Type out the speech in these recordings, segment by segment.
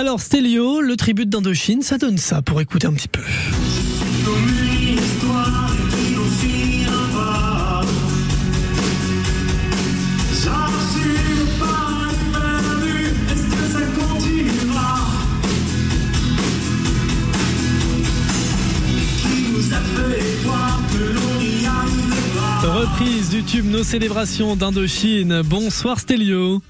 Alors Stélio, le tribut d'Indochine, ça donne ça pour écouter un petit peu. Reprise du tube Nos célébrations d'Indochine. Bonsoir Stélio.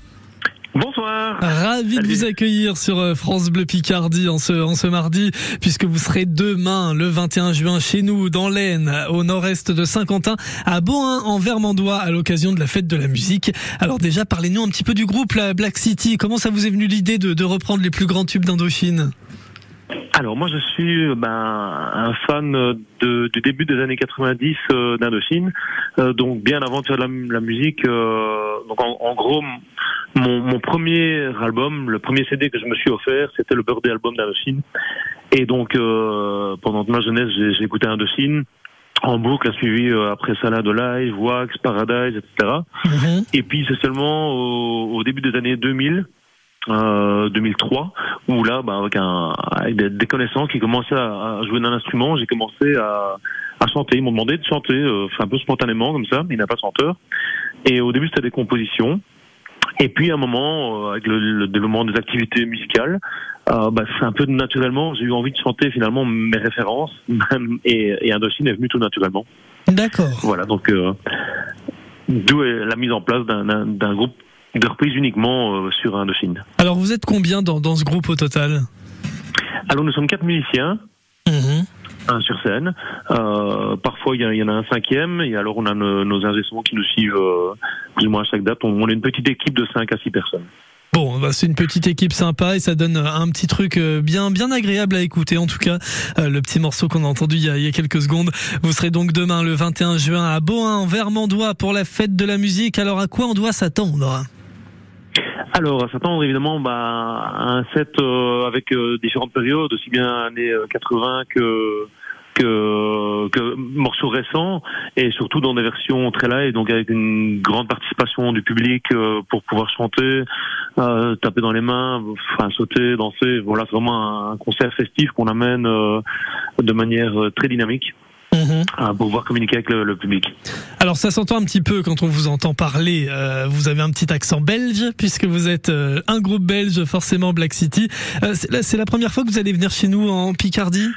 Bonsoir. Ravi de vous accueillir sur euh, France Bleu Picardie en ce, en ce mardi, puisque vous serez demain, le 21 juin, chez nous, dans l'Aisne, au nord-est de Saint-Quentin, à Beauhain, en Vermandois, à l'occasion de la fête de la musique. Alors déjà, parlez-nous un petit peu du groupe, la Black City. Comment ça vous est venu l'idée de, de reprendre les plus grands tubes d'Indochine? Alors moi je suis ben, un fan de, du début des années 90 euh, d'Indochine, euh, donc bien avant de faire la, la musique. Euh, donc en, en gros, mon, mon, premier album, le premier CD que je me suis offert, c'était le Birthday Album d'Indochine. Et donc pendant ma jeunesse, j'ai écouté Indochine en boucle, suivi après Salade Live, Wax, Paradise, etc. Mm-hmm. Et puis c'est seulement au, au, début des années 2000 euh, 2003 où là bah, avec, un, avec des, connaissances qui commençaient à, jouer d'un instrument j'ai commencé à, à, chanter ils m'ont demandé de chanter euh, un peu spontanément comme ça il n'y a pas de chanteur et au début c'était des compositions et puis à un moment euh, avec le, le, développement des activités musicales euh, bah, c'est un peu naturellement j'ai eu envie de chanter finalement mes références et, et Indochine est venu tout naturellement d'accord voilà donc euh, d'où la mise en place d'un groupe de reprise uniquement euh, sur Indochine. Alors vous êtes combien dans, dans ce groupe au total? Alors nous sommes quatre musiciens. Mmh. Un sur scène. Euh, parfois il y, y, en a un cinquième et alors on a nos, nos ingénieurs qui nous suivent euh, plus ou moins à chaque date. On, on est une petite équipe de 5 à 6 personnes. Bon, bah c'est une petite équipe sympa et ça donne un petit truc euh, bien bien agréable à écouter. En tout cas, euh, le petit morceau qu'on a entendu il y a, il y a, quelques secondes. Vous serez donc demain le 21 juin à Beauhain en Vermandois pour la fête de la musique. Alors à quoi on doit s'attendre? Alors, à s'attendre évidemment bah, à un set euh, avec euh, différentes périodes, aussi bien années 80 que que, que morceaux récents et surtout dans des versions très live, donc avec une grande participation du public euh, pour pouvoir chanter, euh, taper dans les mains, enfin sauter, danser. Voilà, c'est vraiment un concert festif qu'on amène euh, de manière très dynamique. Mmh. pour pouvoir communiquer avec le, le, public. Alors ça s'entend un petit peu quand on vous entend parler. Euh, vous avez un petit accent belge puisque vous êtes euh, un groupe belge, forcément Black City. Euh, c'est la, la, première fois que vous allez venir chez nous en Picardie?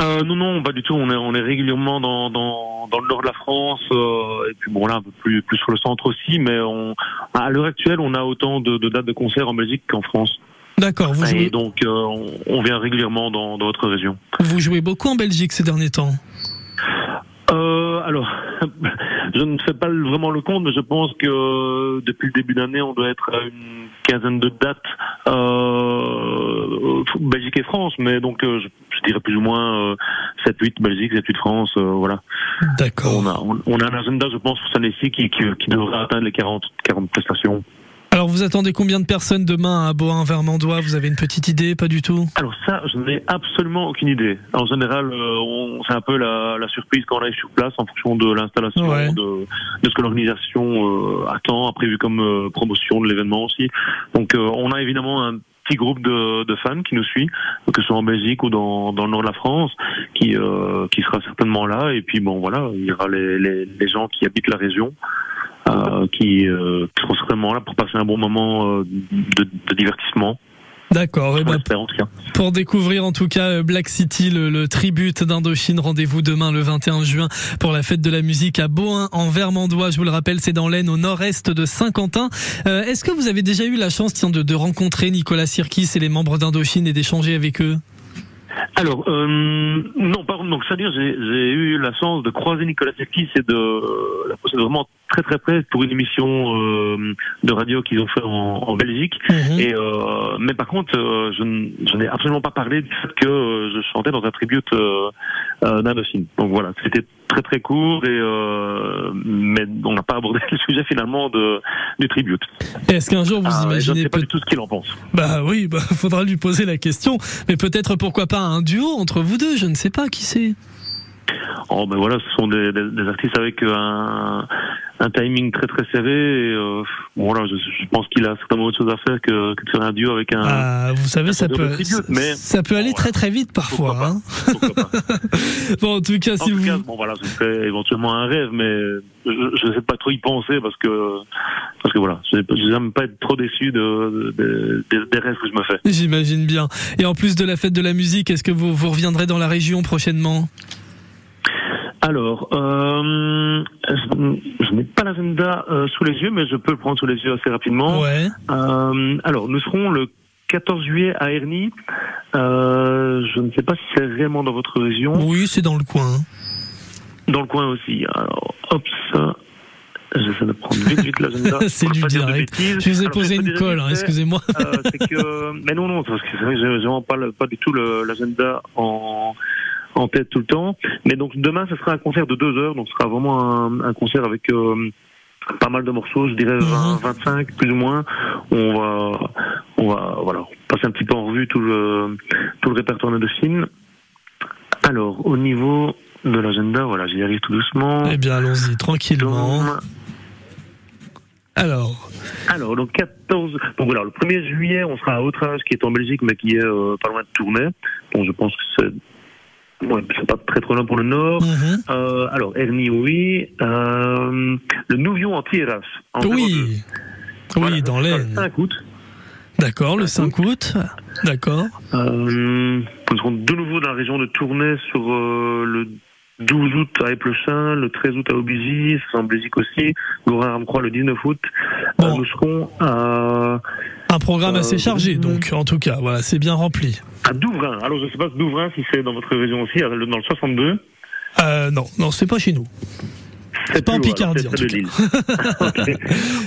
Euh, non, non, pas du tout. On est, on est régulièrement dans, dans, dans le nord de la France, euh, et puis bon là un peu plus, plus sur le centre aussi, mais on, à l'heure actuelle, on a autant de, de dates de concerts en Belgique qu'en France. D'accord. Vous jouez... Et donc euh, on, on, vient régulièrement dans d'autres régions. Vous jouez beaucoup en Belgique ces derniers temps? Euh, alors, je ne fais pas vraiment le compte, mais je pense que depuis le début d'année, on doit être à une quinzaine de dates euh, Belgique et France, mais donc euh, je, je, dirais plus ou moins euh, 7-8 Belgique, 7-8 France, euh, voilà. D'accord. On a, on, on, a un agenda, je pense, pour cette année-ci qui, qui, qui devrait atteindre les 40, 40 prestations. Alors vous attendez combien de personnes demain à Beauhain Vermandois? Vous avez une petite idée? Pas du tout? Alors ça, je n'ai absolument aucune idée. En général, euh, c'est un peu la, la, surprise quand on arrive sur place en fonction de l'installation, ouais. de, de, ce que l'organisation euh, attend, a prévu comme euh, promotion de l'événement aussi. Donc euh, on a évidemment un petit groupe de, de, fans qui nous suit, que ce soit en Belgique ou dans, dans le nord de la France, qui, euh, qui sera certainement là. Et puis bon voilà, il y aura les, les, les gens qui habitent la région. Euh, qui, euh, qui seront certainement là pour passer un bon moment euh, de, de divertissement. D'accord. Ben, pour découvrir en tout cas Black City, le, le tribute d'Indochine, rendez-vous demain le 21 juin pour la fête de la musique à Beauhain en Vermandois. Je vous le rappelle, c'est dans l'Aisne au nord-est de Saint-Quentin. Euh, Est-ce que vous avez déjà eu la chance tiens, de, de rencontrer Nicolas Sirkis et les membres d'Indochine et d'échanger avec eux? Alors, euh, non, pardon, donc c'est-à-dire j'ai eu la chance de croiser Nicolas Sirkis et de la posséder vraiment très très près pour une émission euh, de radio qu'ils ont fait en, en Belgique. Mmh. Et euh, mais par contre, euh, je, je n'ai absolument pas parlé du fait que euh, je chantais dans un tribute euh, d'Indochine. Donc voilà, c'était très très court et mais on n'a pas abordé le sujet finalement de du tribute. Est-ce qu'un jour vous ah, imaginez Je ne sais pas du tout ce qu'il en pense. Bah oui, bah faudra lui poser la question. Mais peut-être pourquoi pas un duo entre vous deux, je ne sais pas qui c'est? Oh ben voilà, ce sont des, des, des artistes avec un, un timing très très serré. Et, euh, bon, voilà, je, je pense qu'il a certainement autre chose à faire que, que de faire un duo avec un. Ah, vous savez, ça peut, tribute, mais- ça peut aller Bon, très très vite parfois. Hein. Pas. Bon, en tout cas, si vous. cas, bon voilà, ce serait éventuellement un rêve, mais je ne sais pas trop y penser parce que parce que voilà, je n'aime pas être trop déçu de, de- de- des rêves que je me fais. J'imagine bien. Et en plus de la fête de la musique, est-ce que vous, vous reviendrez dans la région prochainement? Alors, euh, je, je n'ai pas l'agenda euh, sous les yeux, mais je peux le prendre sous les yeux assez rapidement. Ouais. Euh, alors, nous serons le 14 juillet à Ernie. Euh, je ne sais pas si c'est réellement dans votre région. Oui, c'est dans le coin. Dans le coin aussi. Alors, hop, ça. J'essaie de prendre vite, vite l'agenda. C'est du direct. Je vous ai Alors, posé je une colle, hein, excusez-moi. euh, que, mais non, non, parce que c'est vrai que j'ai vraiment pas, le- pas du tout l'agenda en, en tête tout le temps. Mais donc demain, ce sera un concert de deux heures, donc ce sera vraiment un, un concert avec euh, pas mal de morceaux, je dirais 20, Mhm. 25 plus ou moins. On va, on va, voilà, passer un petit peu en revue tout le, tout le répertoire de films. Alors, au niveau de l'agenda, voilà, j'y arrive tout doucement. Eh bien, allons-y, tranquillement. Donc, Alors, Alors, donc 14. Donc voilà, le 1er juillet, on sera à Outrage, qui est en Belgique, mais qui est euh, pas loin de Tournai. Donc je pense que c'est. Ouais, c'est pas très trop loin pour le nord. mhm. Euh, alors, Ernie, oui. Euh, le Nouvion en Tierras. En 02. oui. Voilà, Oui, dans l'Aisne. 5 août. D'accord, le 5 août. D'accord. Euh, nous serons de nouveau dans la région de Tournai sur euh, le 12 août à Éplechin, le 13 août à c'est en Belgique aussi. Gorin Ramcroix le 19 août. Euh, Bon. nous serons à Un programme assez Euh, chargé, mhm. donc, en tout cas, voilà, c'est bien rempli. À Douvrin. Alors, je ne sais pas si Douvrin, si c'est dans votre région aussi, dans le 62. Euh, non, non, c'est pas chez nous. C'est pas en alors, Picardie, en tout de Lille. Ok.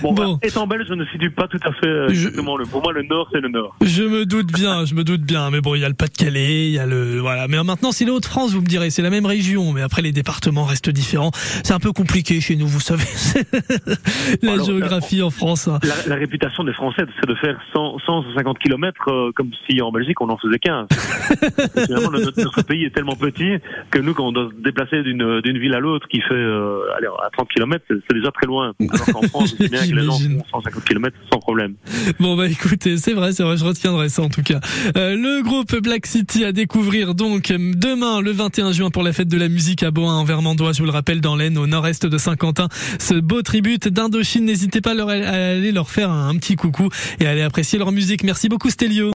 Bon, Bon. bah, étant belge, je ne situe pas tout à fait euh, Je- exactement le. Pour moi, le nord, c'est le nord. Je me doute bien, je me doute bien. Mais bon, il y a le Pas-de-Calais, il y a le, voilà. Mais maintenant, c'est les Hauts-de-France, vous me direz, c'est la même région. Mais après, les départements restent différents. C'est un peu compliqué chez nous, vous savez. la Alors, géographie en France. hein. La, la réputation des Français, c'est de faire 100, 150 km comme si en Belgique, on en faisait 15. Finalement, notre, notre pays est tellement petit que nous, quand on doit se déplacer d'une d'une ville à l'autre qui fait euh, allez, à 30 km, c'est déjà très loin. Alors qu'en France, je sais bien que les gens J'imagine. font 150 km sans problème. Bon bah écoutez, c'est vrai, c'est vrai, je retiendrai ça en tout cas. Euh, le groupe Black City à découvrir donc demain le 21 juin pour la fête de la musique à Boin en Vermandois, je vous le rappelle dans l'Aisne au nord-est de Saint-Quentin. Ce beau tribute d'Indochine, n'hésitez pas à, leur- à aller leur faire un, un petit coucou et à aller apprécier leur musique. Merci beaucoup Stélio.